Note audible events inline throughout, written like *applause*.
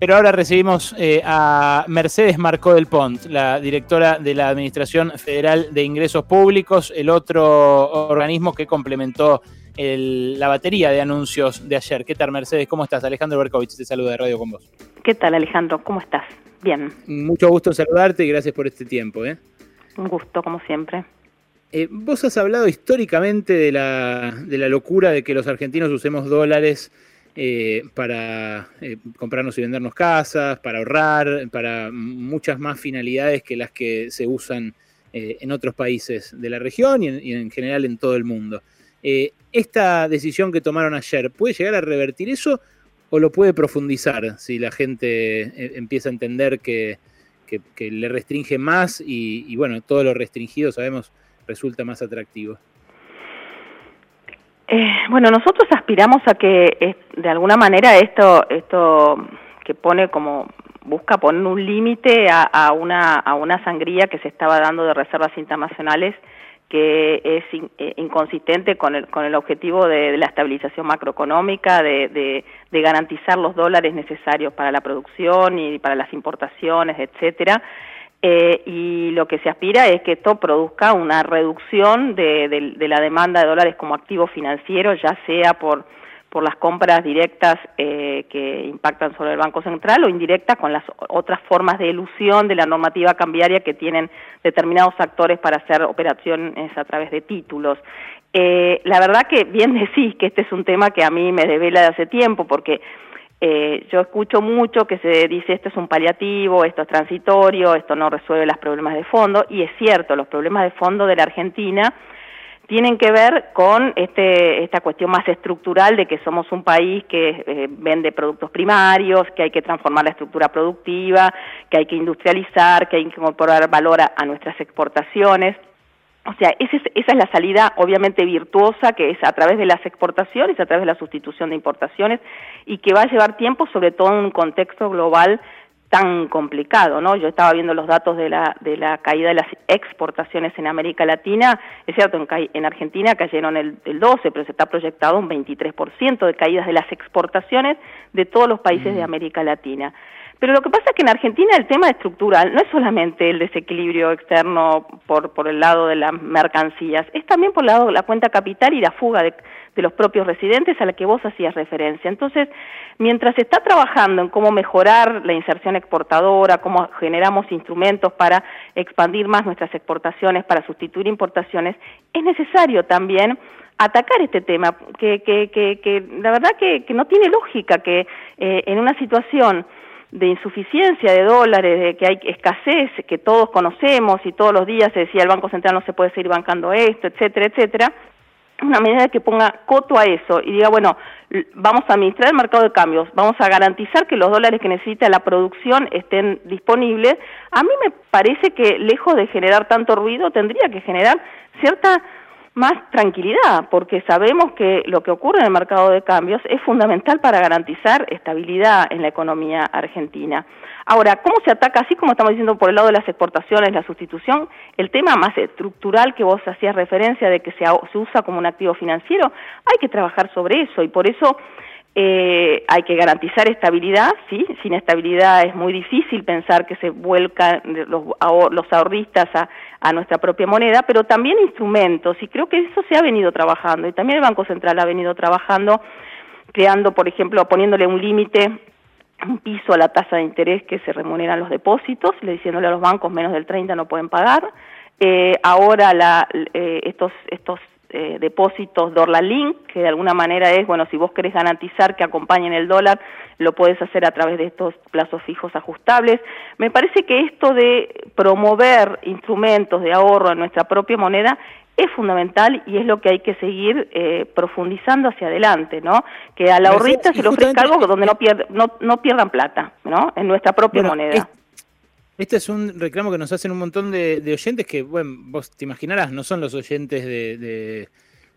Pero ahora recibimos eh, a Mercedes Marcó del Pont, la directora de la Administración Federal de Ingresos Públicos, el otro organismo que complementó la batería de anuncios de ayer. ¿Qué tal, Mercedes? ¿Cómo estás? Alejandro Berkovich te saluda de Radio con vos. ¿Qué tal, Alejandro? ¿Cómo estás? Bien. Mucho gusto saludarte y gracias por este tiempo. ¿eh? Un gusto, como siempre. Eh, vos has hablado históricamente de la, de la locura de que los argentinos usemos dólares eh, para eh, comprarnos y vendernos casas, para ahorrar, para muchas más finalidades que las que se usan eh, en otros países de la región y en, general en todo el mundo. ¿Esta decisión que tomaron ayer puede llegar a revertir eso o lo puede profundizar si la gente empieza a entender que, le restringe más y, y bueno, todo lo restringido sabemos resulta más atractivo? Eh, bueno, nosotros aspiramos a que de alguna manera esto, esto que pone como busca poner un límite a, una, a una sangría que se estaba dando de reservas internacionales que es eh, inconsistente con el, con el objetivo de, la estabilización macroeconómica, de, de, de, garantizar los dólares necesarios para la producción y para las importaciones, etcétera. Eh, y lo que se aspira es que esto produzca una reducción de, la demanda de dólares como activo financiero, ya sea por, por las compras directas eh, que impactan sobre el Banco Central o indirectas con las otras formas de ilusión de la normativa cambiaria que tienen determinados actores para hacer operaciones a través de títulos. Eh, la verdad que bien *laughs* decís que este es un tema que a mí me devela de hace tiempo porque eh, yo escucho mucho que se dice esto es un paliativo, esto es transitorio, esto no resuelve los problemas de fondo, y es cierto, los problemas de fondo de la Argentina tienen que ver con este, esta cuestión más estructural de que somos un país que eh, vende productos primarios, que hay que transformar la estructura productiva, que hay que industrializar, que hay que incorporar valor a nuestras exportaciones. O sea, esa es, la salida obviamente virtuosa que es a través de las exportaciones, a través de la sustitución de importaciones y que va a llevar tiempo, sobre todo en un contexto global tan complicado, ¿no? Yo estaba viendo los datos de la, de la caída de las exportaciones en América Latina, es cierto, en, en Argentina cayeron el, el 12, pero se está proyectado un 23% de caídas de las exportaciones de todos los países de mm. América Latina. Pero lo que pasa es que en Argentina el tema estructural no es solamente el desequilibrio externo por, por el lado de las mercancías, es también por el lado de la cuenta capital y la fuga de, de los propios residentes a la que vos hacías referencia. Entonces, mientras se está trabajando en cómo mejorar la inserción exportadora, cómo generamos instrumentos para expandir más nuestras exportaciones, para sustituir importaciones, es necesario también atacar este tema, que, que, que, que la verdad que, no tiene lógica que eh, en una situación de insuficiencia de dólares, de que hay escasez, que todos conocemos y todos los días se decía el Banco Central no se puede seguir bancando esto, etcétera, etcétera, una medida que ponga coto a eso y diga, bueno, vamos a administrar el mercado de cambios, vamos a garantizar que los dólares que necesita la producción estén disponibles, a mí me parece que lejos de generar tanto ruido, tendría que generar cierta más tranquilidad, porque sabemos que lo que ocurre en el mercado de cambios es fundamental para garantizar estabilidad en la economía argentina. Ahora, ¿cómo se ataca, así como estamos diciendo por el lado de las exportaciones, la sustitución, el tema más estructural que vos hacías referencia de que se, usa como un activo financiero? Hay que trabajar sobre eso y por eso eh, hay que garantizar estabilidad, sí, sin estabilidad es muy difícil pensar que se vuelcan los, los ahorristas a, a, nuestra propia moneda, pero también instrumentos, y creo que eso se ha venido trabajando, y también el Banco Central ha venido trabajando, creando, por ejemplo, poniéndole un límite un piso a la tasa de interés que se remuneran los depósitos, le diciéndole a los bancos menos del 30 no pueden pagar. Eh, ahora la, eh, estos, estos eh, depósitos Link, que de alguna manera es, bueno, si vos querés garantizar que acompañen el dólar, lo puedes hacer a través de estos plazos fijos ajustables. Me parece que esto de promover instrumentos de ahorro en nuestra propia moneda es fundamental y es lo que hay que seguir eh, profundizando hacia adelante, ¿no? Que a la ahorrita se le ofrezca algo donde no, no, no, pierdan plata, ¿no? En nuestra propia moneda. Este es un reclamo que nos hacen un montón de, oyentes que, bueno, vos te imaginarás, no son los oyentes de,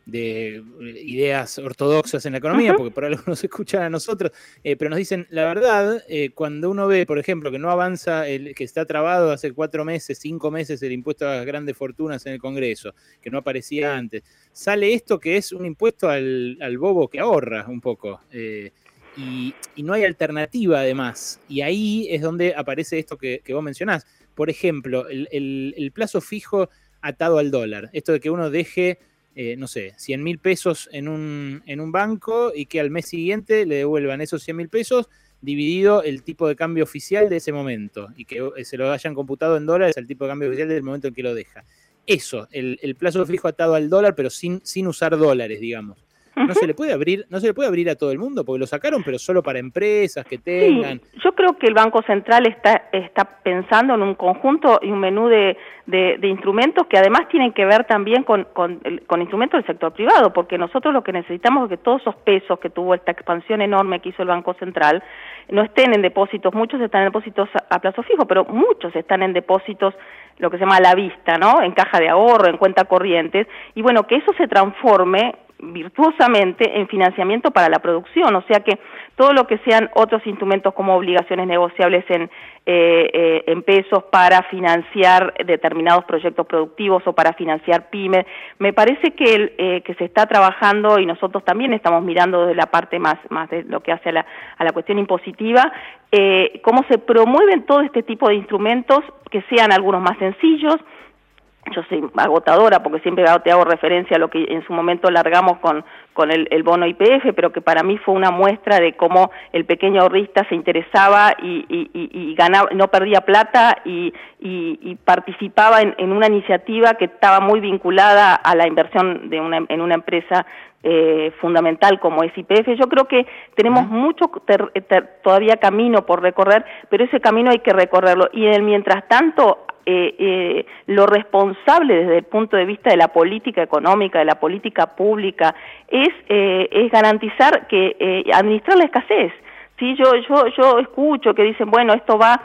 ideas ortodoxas en la economía, porque por algo *laughs* nos escuchan a nosotros, eh, pero nos dicen, la verdad, eh, cuando uno ve, por ejemplo, que no avanza, el, que está trabado hace cuatro meses, cinco meses el impuesto a las grandes fortunas en el Congreso, que no aparecía antes, sale esto que es un impuesto al, bobo que ahorra un poco. Eh, y, no hay alternativa además. Y ahí es donde aparece esto que, vos mencionás. Por ejemplo, el, plazo fijo atado al dólar. Esto de que uno deje, eh, no sé, 100 mil pesos en un, en un banco y que al mes siguiente le devuelvan esos 100 mil pesos dividido el tipo de cambio oficial de ese momento y que eh, se lo hayan computado en dólares el tipo de cambio oficial del momento en que lo deja. Eso, el, el plazo fijo atado al dólar, pero sin, sin usar dólares, digamos no se le puede abrir, no se le puede abrir a todo el mundo, porque lo sacaron, pero solo para empresas que tengan. yo creo que el Banco Central está, está pensando en un conjunto y un menú de, de, instrumentos que además tienen que ver también con, con, con, instrumentos del sector privado, porque nosotros lo que necesitamos es que todos esos pesos que tuvo esta expansión enorme que hizo el Banco Central no estén en depósitos, muchos están en depósitos a, plazo fijo, pero muchos están en depósitos lo que se llama a la vista, ¿no? En caja de ahorro, en cuenta corrientes, y bueno, que eso se transforme virtuosamente en financiamiento para la producción, o sea que todo lo que sean otros instrumentos como obligaciones negociables en, eh, eh, en pesos para financiar determinados proyectos productivos o para financiar pymes, me parece que, eh, que se está trabajando y nosotros también estamos mirando desde la parte más, más de lo que hace a la, a la cuestión impositiva, cómo se promueven todo este tipo de instrumentos que sean algunos más sencillos, yo agotadora porque siempre te hago referencia a lo que en su momento largamos con, con el, bono IPF, pero que para mí fue una muestra de cómo el pequeño ahorrista se interesaba y, y, y, ganaba, no perdía plata y, y participaba en, en, una iniciativa que estaba muy vinculada a la inversión de una, en una empresa eh, fundamental como es IPF. Yo creo que tenemos mucho todavía camino por recorrer, pero ese camino hay que recorrerlo. Y en el mientras tanto eh, eh, lo responsable desde el punto de vista de la política económica, de la política pública, es, eh, es garantizar que eh, administrar la escasez. ¿sí? Yo, yo, yo escucho que dicen, bueno, esto va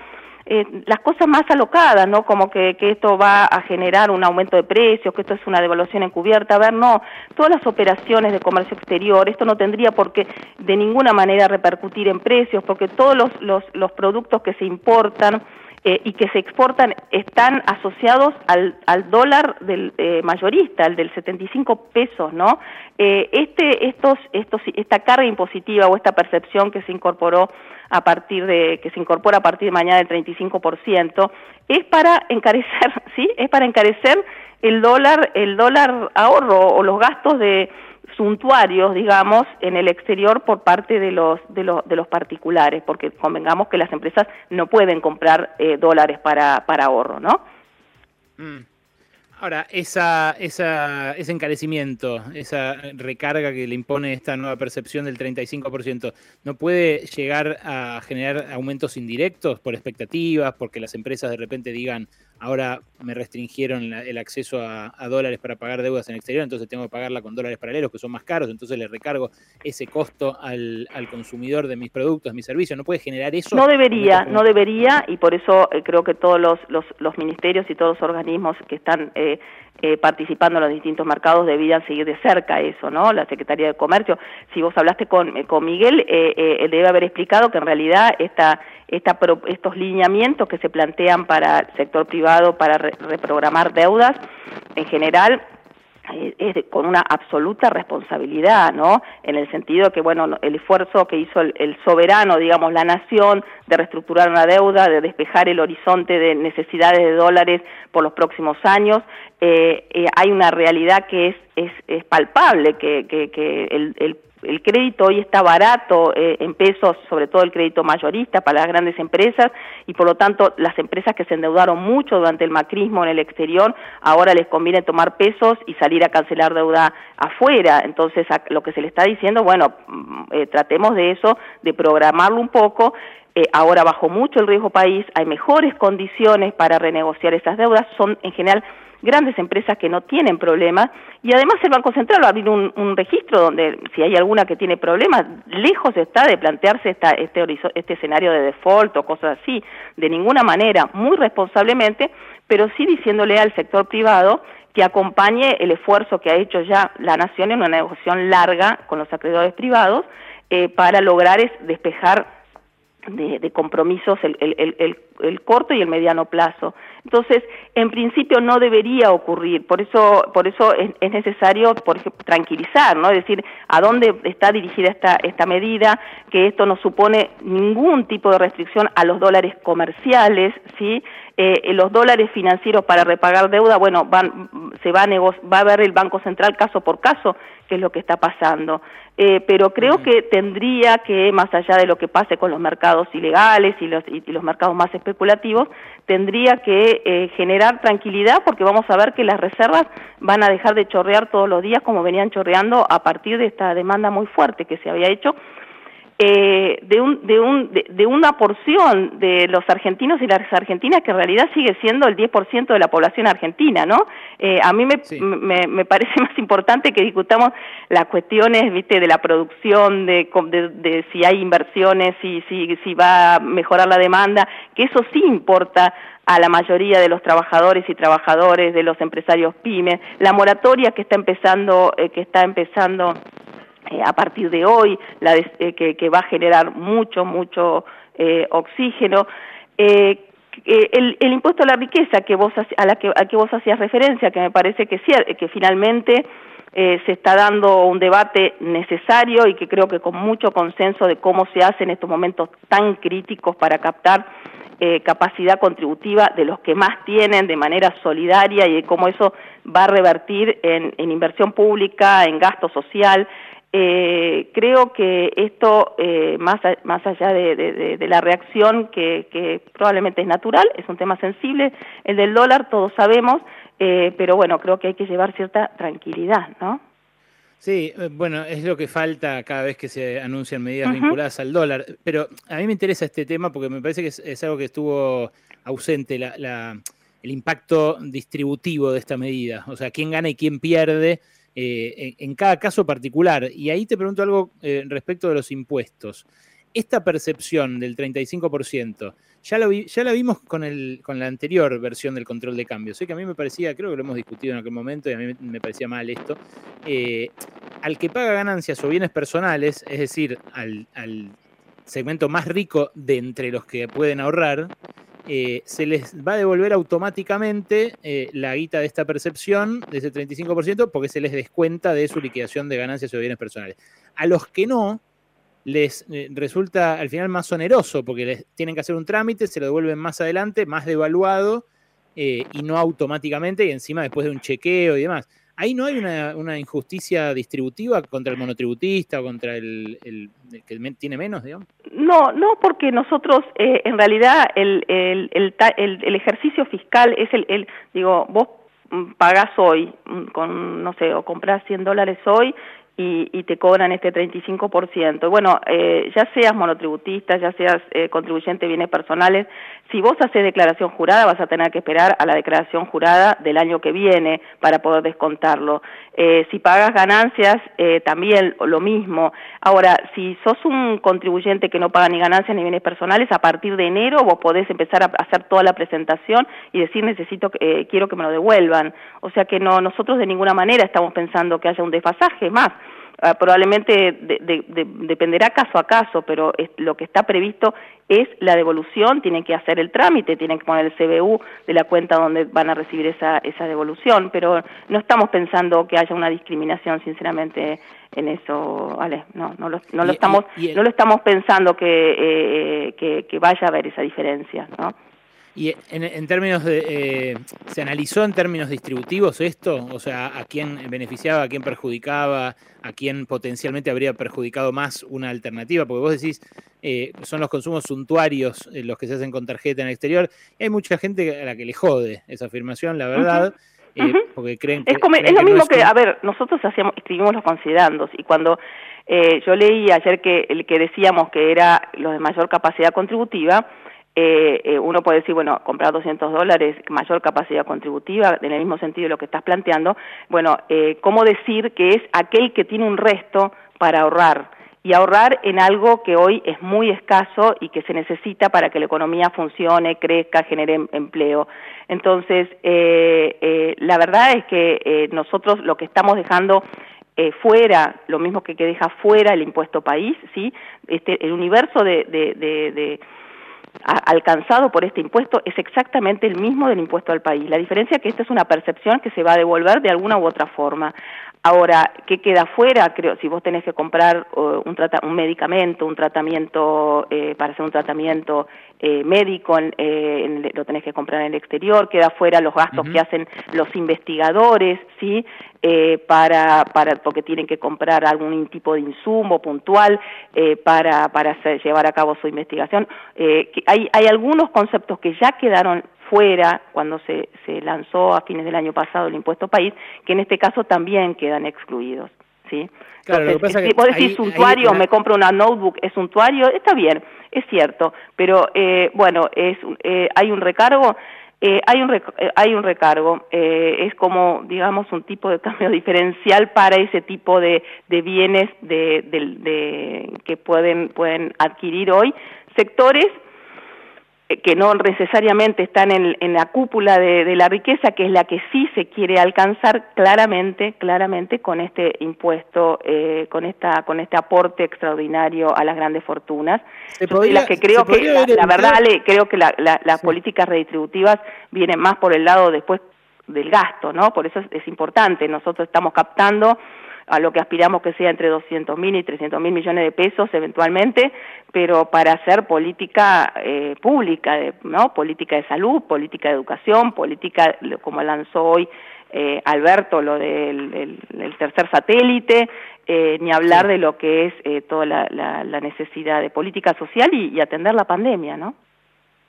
eh, las cosas más alocadas, ¿no? Como que, que, esto va a generar un aumento de precios, que esto es una devaluación encubierta. A ver, no, todas las operaciones de comercio exterior, esto no tendría por qué de ninguna manera repercutir en precios, porque todos los, los, los productos que se importan, eh, y que se exportan están asociados al, al dólar del eh, mayorista, al del 75 pesos, ¿no? Eh, este, estos, estos, esta carga impositiva o esta percepción que se incorporó a partir de, que se incorpora a partir de mañana del 35%, es para encarecer, *laughs* ¿sí? Es para encarecer el dólar, el dólar ahorro o los gastos de, suntuarios, digamos, en el exterior por parte de los, de los, de los particulares, porque convengamos que las empresas no pueden comprar eh, dólares para, ahorro, ¿no? Mm. Ahora, esa, esa, ese encarecimiento, esa recarga que le impone esta nueva percepción del 35%, ¿no puede llegar a generar aumentos indirectos por expectativas, porque las empresas de repente digan, ahora me restringieron el acceso a, dólares para pagar deudas en el exterior, entonces tengo que pagarla con dólares paralelos que son más caros, entonces le recargo ese costo al, consumidor de mis productos, mis servicios. ¿No puede generar eso? No debería, no debería, y por eso eh, creo que todos los, los, ministerios y todos los organismos que están eh, eh, participando en los distintos mercados debían seguir de cerca eso, ¿no? La Secretaría de Comercio, si vos hablaste con, con Miguel, él debe haber explicado que en realidad esta, esta, estos lineamientos que se plantean para el sector privado para reprogramar deudas, en general eh, es con una absoluta responsabilidad, ¿no? En el sentido que, bueno, el esfuerzo que hizo el, soberano, digamos, la nación, de reestructurar una deuda, de despejar el horizonte de necesidades de dólares por los próximos años, eh, eh, hay una realidad que es, es, es palpable, que, que, que el, el el crédito hoy está barato eh, en pesos, sobre todo el crédito mayorista para las grandes empresas y por lo tanto las empresas que se endeudaron mucho durante el macrismo en el exterior, ahora les conviene tomar pesos y salir a cancelar deuda afuera. Entonces lo que se le está diciendo, bueno, mm, eh, tratemos de eso, de programarlo un poco. Eh, ahora bajó mucho el riesgo país, hay mejores condiciones para renegociar esas deudas, son en general grandes empresas que no tienen problemas y además el Banco Central va a abrir un, registro donde si hay alguna que tiene problemas, lejos está de plantearse esta, este, este escenario de default o cosas así, de ninguna manera, muy responsablemente, pero sí diciéndole al sector privado que acompañe el esfuerzo que ha hecho ya la Nación en una negociación larga con los acreedores privados eh, para lograr es despejar de, compromisos el, el, el, el, corto y el mediano plazo. Entonces, en principio no debería ocurrir, por eso, por eso es, necesario por tranquilizar, ¿no? Es decir, a dónde está dirigida esta, esta medida, que esto no supone ningún tipo de restricción a los dólares comerciales, ¿sí? Eh, los dólares financieros para repagar deuda, bueno, van, se va a, va a ver el Banco Central caso por caso qué es lo que está pasando. Eh, pero creo que tendría que, más allá de lo que pase con los mercados ilegales y los, y, los mercados más especulativos, tendría que eh, generar tranquilidad porque vamos a ver que las reservas van a dejar de chorrear todos los días como venían chorreando a partir de esta demanda muy fuerte que se había hecho eh, de, un, de, un, de, una porción de los argentinos y las argentinas que en realidad sigue siendo el 10% de la población argentina, ¿no? Eh, a mí me, me, me, parece *laughs* más importante que discutamos las cuestiones, ¿viste?, de la producción, de, de, si hay inversiones, si, si, si va a mejorar la demanda, que eso sí importa a la mayoría de los trabajadores y trabajadores, de los empresarios pymes, la moratoria que está empezando, eh, que está empezando eh, a partir de hoy, la eh, que, va a generar mucho, mucho eh, oxígeno. El, el, impuesto a la riqueza que vos, a la que, que vos hacías referencia, que me parece que, que finalmente se está dando un debate necesario y que creo que con mucho consenso de cómo se hace en estos momentos tan críticos para captar capacidad contributiva de los que más tienen de manera solidaria y de cómo eso va a revertir en inversión pública, en gasto social, eh, creo que esto, eh, más, más allá de, la reacción que, probablemente es natural, es un tema sensible, el del dólar, todos sabemos, eh, pero bueno, creo que hay que llevar cierta tranquilidad, ¿no? Sí, eh, bueno, es lo que falta cada vez que se anuncian medidas vinculadas al dólar, pero a mí me interesa este tema porque me parece que es, algo que estuvo ausente, la, el impacto distributivo de esta medida, o sea, quién gana y quién pierde eh, en, cada caso particular. Y ahí te pregunto algo eh, respecto de los impuestos. Esta percepción del 35%, ya, lo ya la vimos con, el, con la anterior versión del control de cambio. Sé que a mí me parecía, creo que lo hemos discutido en aquel momento y a mí me parecía mal esto. Eh, al que paga ganancias o bienes personales, es decir, al, al segmento más rico de entre los que pueden ahorrar, eh, se les va a devolver automáticamente eh, la guita de esta percepción de ese 35% porque se les descuenta de su liquidación de ganancias o bienes personales. A los que no, les eh, resulta al final más oneroso porque les tienen que hacer un trámite, se lo devuelven más adelante, más devaluado y no automáticamente y encima después de un chequeo y demás ahí no hay una, injusticia distributiva contra el monotributista o contra el, que tiene menos, digamos. No, no, porque nosotros, eh, en realidad, el, el, el, ejercicio fiscal es el, digo, vos pagás hoy, mm, con, no sé, o compras 100 dólares hoy y, y, te cobran este 35%. Bueno, eh, ya seas monotributista, ya seas eh, contribuyente de bienes personales, si vos haces declaración jurada vas a tener que esperar a la declaración jurada del año que viene para poder descontarlo. Eh, si pagas ganancias, eh, también lo mismo. Ahora, si sos un contribuyente que no paga ni ganancias ni bienes personales, a partir de enero vos podés empezar a hacer toda la presentación y decir necesito, eh, quiero que me lo devuelvan. O sea que no, nosotros de ninguna manera estamos pensando que haya un desfasaje más. Ah, probablemente dependerá caso a caso, pero lo que está previsto es la devolución, tienen que hacer el trámite, tienen que poner el CBU de la cuenta donde van a recibir esa, esa devolución, pero no estamos pensando que haya una discriminación, sinceramente, en eso, vale, no, no lo, no lo estamos, no lo estamos pensando que, eh, que, que vaya a haber esa diferencia, ¿no? Y en, términos de, eh, ¿se analizó en términos distributivos esto? O sea, ¿a quién beneficiaba, a quién perjudicaba, a quién potencialmente habría perjudicado más una alternativa? Porque vos decís, eh, son los consumos suntuarios eh, los que se hacen con tarjeta en el exterior. Y hay mucha gente a la que le jode esa afirmación, la verdad. porque creen que, es, como, es lo mismo que, a ver, nosotros hacíamos, escribimos los considerandos y cuando yo leí ayer que el que decíamos que era los de mayor capacidad contributiva, eh, eh, uno puede decir, bueno, comprar 200 dólares, mayor capacidad contributiva, en el mismo sentido de lo que estás planteando, bueno, eh, ¿cómo decir que es aquel que tiene un resto para ahorrar? Y ahorrar en algo que hoy es muy escaso y que se necesita para que la economía funcione, crezca, genere em, empleo. Entonces, eh, la verdad es que nosotros lo que estamos dejando fuera, lo mismo que, que deja fuera el impuesto país, ¿sí? Este, el universo de alcanzado por este impuesto es exactamente el mismo del impuesto al país. La diferencia es que esta es una percepción que se va a devolver de alguna u otra forma. Ahora, ¿qué queda fuera? Creo, si vos tenés que comprar uh, un, un, medicamento, un tratamiento eh, para hacer un tratamiento eh, médico, eh, lo tenés que comprar en el exterior, queda fuera los gastos que hacen los investigadores, ¿sí? para, para, porque tienen que comprar algún tipo de insumo puntual para, para hacer, llevar a cabo su investigación. hay, hay algunos conceptos que ya quedaron fuera cuando se, se lanzó a fines del año pasado el impuesto país, que en este caso también quedan excluidos. ¿sí? Claro, Entonces, si vos decís suntuario, me compro una notebook, es suntuario, está bien, es cierto, pero eh, bueno, es, eh, hay un recargo, eh, hay, un hay un recargo, es como, digamos, un tipo de *laughs* cambio diferencial para ese tipo de, de bienes de, de, que pueden, pueden adquirir hoy sectores eh, que no necesariamente están en, la cúpula de, la riqueza, que es la que sí se quiere alcanzar claramente, claramente con este impuesto, eh, con esta, con este aporte extraordinario a las grandes fortunas. las que creo que, la, verdad, creo que las políticas redistributivas vienen más por el lado después del gasto, ¿no? Por eso es importante. Nosotros estamos captando a lo que aspiramos que sea entre 200 mil y 300 mil millones de pesos eventualmente, pero para hacer política eh, pública, ¿no? política de salud, política de educación, política como lanzó hoy eh, Alberto, lo del tercer satélite, eh, ni hablar de lo que es toda la, necesidad de política social y, atender la pandemia, ¿no?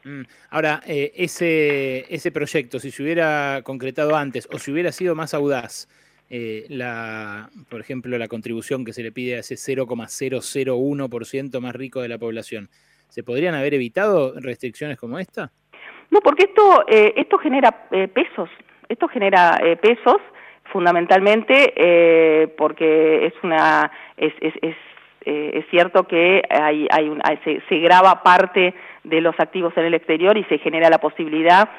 Mm. Ahora, ese, ese proyecto, si se hubiera concretado antes o si hubiera sido más audaz, eh, la, por ejemplo, la contribución que se le pide a ese 0,001% más rico de la población. ¿Se podrían haber evitado restricciones como esta? No, porque esto, eh, esto genera eh, pesos, esto genera pesos fundamentalmente porque es una es, es, es, es cierto que hay, hay, un, se, se graba parte de los activos en el exterior y se genera la posibilidad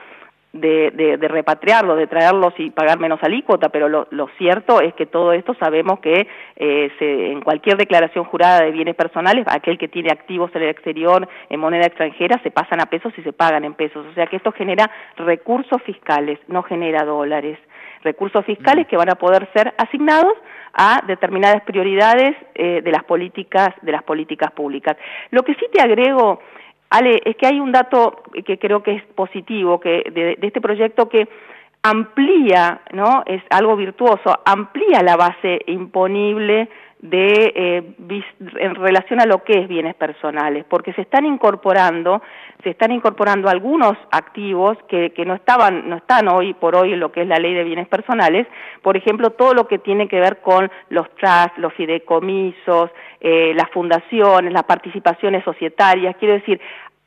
de, de, repatriarlo, de traerlos y pagar menos alícuota, pero lo, lo cierto es que todo esto sabemos que eh, se, en cualquier declaración jurada de bienes personales, aquel que tiene activos en el exterior en moneda extranjera se pasan a pesos y se pagan en pesos. O sea que esto genera recursos fiscales, no genera dólares. Recursos fiscales mm. que van a poder ser asignados a determinadas prioridades eh, de las políticas de las políticas públicas. Lo que sí te agrego Ale, es que hay un dato que creo que es positivo que de, este proyecto que amplía, ¿no? Es algo virtuoso, amplía la base imponible de eh, en relación a lo que es bienes personales, porque se están incorporando, se están incorporando algunos activos que, que no estaban, no están hoy por hoy en lo que es la ley de bienes personales, por ejemplo, todo lo que tiene que ver con los trusts, los fideicomisos, eh, las fundaciones, las participaciones societarias, quiero decir,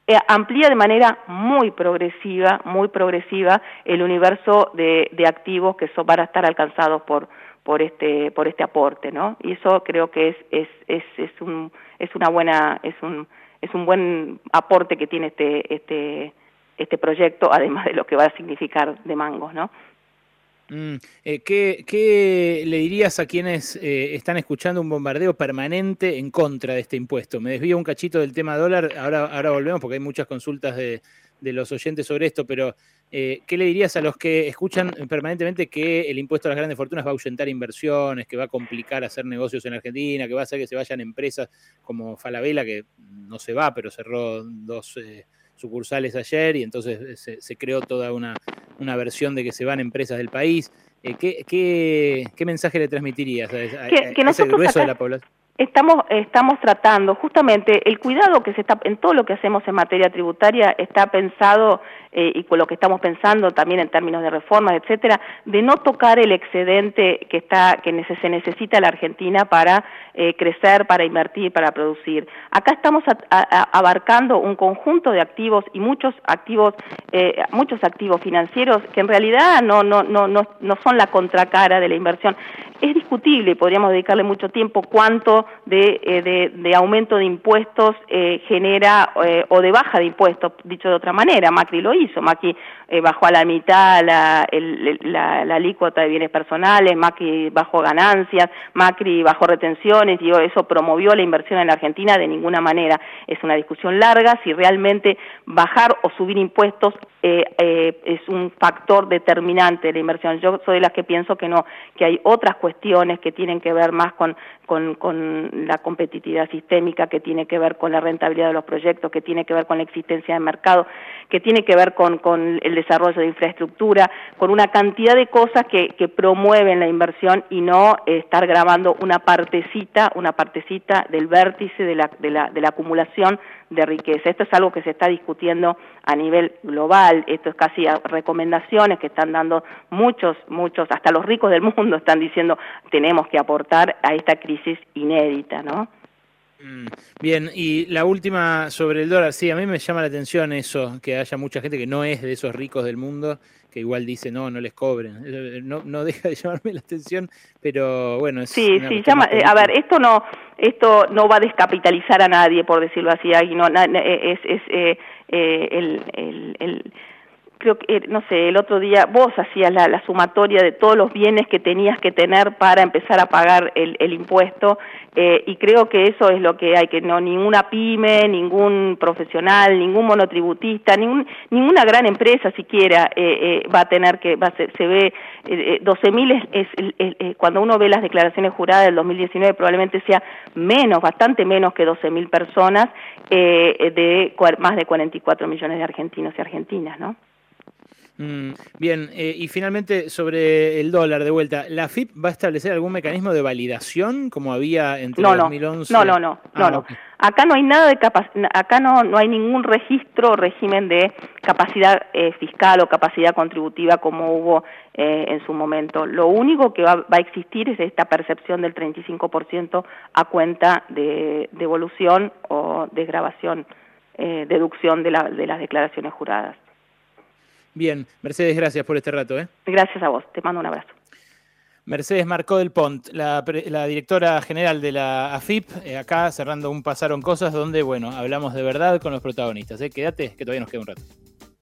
eh, amplía de manera muy progresiva, muy progresiva el universo de, activos que son, van a estar alcanzados por por este por este aporte no y eso creo que es es es, es un es una buena es un es un buen aporte que tiene este este este proyecto *laughs* además de lo que va a significar de mangos no mm, eh, ¿qué, ¿qué, le dirías a quienes eh, están escuchando un bombardeo permanente en contra de este impuesto? Me desvío un cachito del tema dólar, ahora, ahora volvemos porque hay muchas consultas de, de los oyentes sobre esto, pero eh, ¿qué le dirías a los que escuchan permanentemente que el impuesto a las grandes fortunas va a ahuyentar inversiones, que va a complicar hacer negocios en Argentina, que va a hacer que se vayan empresas como Falabella, que no se va, pero cerró dos eh, sucursales ayer y entonces eh, se, creó toda una, una, versión de que se van empresas del país? ¿qué, qué, mensaje le transmitirías a, ese grueso de la población? Estamos, tratando justamente el cuidado que se está en todo lo que hacemos en materia tributaria está pensado eh, y con lo que estamos pensando también en términos de reformas, etcétera, de no tocar el excedente que está que se necesita la Argentina para eh, crecer, para invertir, para producir. Acá estamos abarcando un conjunto de activos y muchos activos, eh, muchos activos financieros que en realidad no no no no no son la contracara de la inversión. Es discutible, podríamos dedicarle mucho tiempo cuánto de, de, aumento de impuestos genera, o de baja de impuestos, dicho de otra manera, Macri lo hizo, Macri bajó a la mitad la, la, la, alícuota de bienes personales, Macri bajó ganancias, Macri bajó retenciones, y eso promovió la inversión en la Argentina de ninguna manera. Es una discusión larga si realmente bajar o subir impuestos eh, eh, es un factor determinante de la inversión. Yo soy de las que pienso que no, que hay otras cuestiones que tienen que ver más con, con, la competitividad sistémica, que tiene que ver con la rentabilidad de los proyectos, que tiene que ver con la existencia de mercado, que tiene que ver con, con el desarrollo de infraestructura, con una cantidad de cosas que, que promueven la inversión y no estar grabando una partecita, una partecita del vértice de la, de la, de la acumulación de riqueza. Esto es algo que se está discutiendo a nivel global, esto es casi recomendaciones que están dando muchos, muchos, hasta los ricos del mundo están diciendo tenemos que aportar a esta crisis inédita, ¿no? Mm, bien, y la última sobre el dólar, sí, a mí me llama la atención eso, que haya mucha gente que no es de esos ricos del mundo, que igual dice, no, no les cobren. Eh, no, no deja de *laughs* llamarme la atención, pero bueno. sí, sí, llama, eh, a ver, esto no, esto no va a descapitalizar a nadie, por decirlo así, no, es, es eh, el, el, el creo que, eh, no sé, el otro día vos hacías la, sumatoria de todos los bienes que tenías que tener para empezar a pagar el, el impuesto eh, y creo que eso es lo que hay, que no ninguna pyme, ningún profesional, ningún monotributista, ningún, ninguna gran empresa siquiera eh, va a tener que, va se, se ve, 12.000 es, es, cuando uno ve las declaraciones juradas del 2019 probablemente sea menos, bastante menos que 12.000 personas de más de 44 millones de argentinos y argentinas, ¿no? Mm, bien, eh, y finalmente sobre el dólar de vuelta, ¿la FIP va a establecer algún mecanismo de validación como había entre no, 2011? No, no, no, no, no. Ah, acá no hay nada de acá no, no hay ningún registro o régimen de capacidad eh, fiscal o capacidad contributiva como hubo eh, en su momento. Lo único que va, va, a existir es esta percepción del 35% a cuenta de devolución o desgrabación, deducción de, la, de las declaraciones juradas. Bien, Mercedes, gracias por este rato. ¿eh? Gracias a vos, te mando un abrazo. Mercedes Marcó del Pont, la, directora general de la AFIP, eh, acá cerrando un Pasaron Cosas, donde, bueno, hablamos de verdad con los protagonistas. ¿eh? Quédate, que todavía nos queda un rato.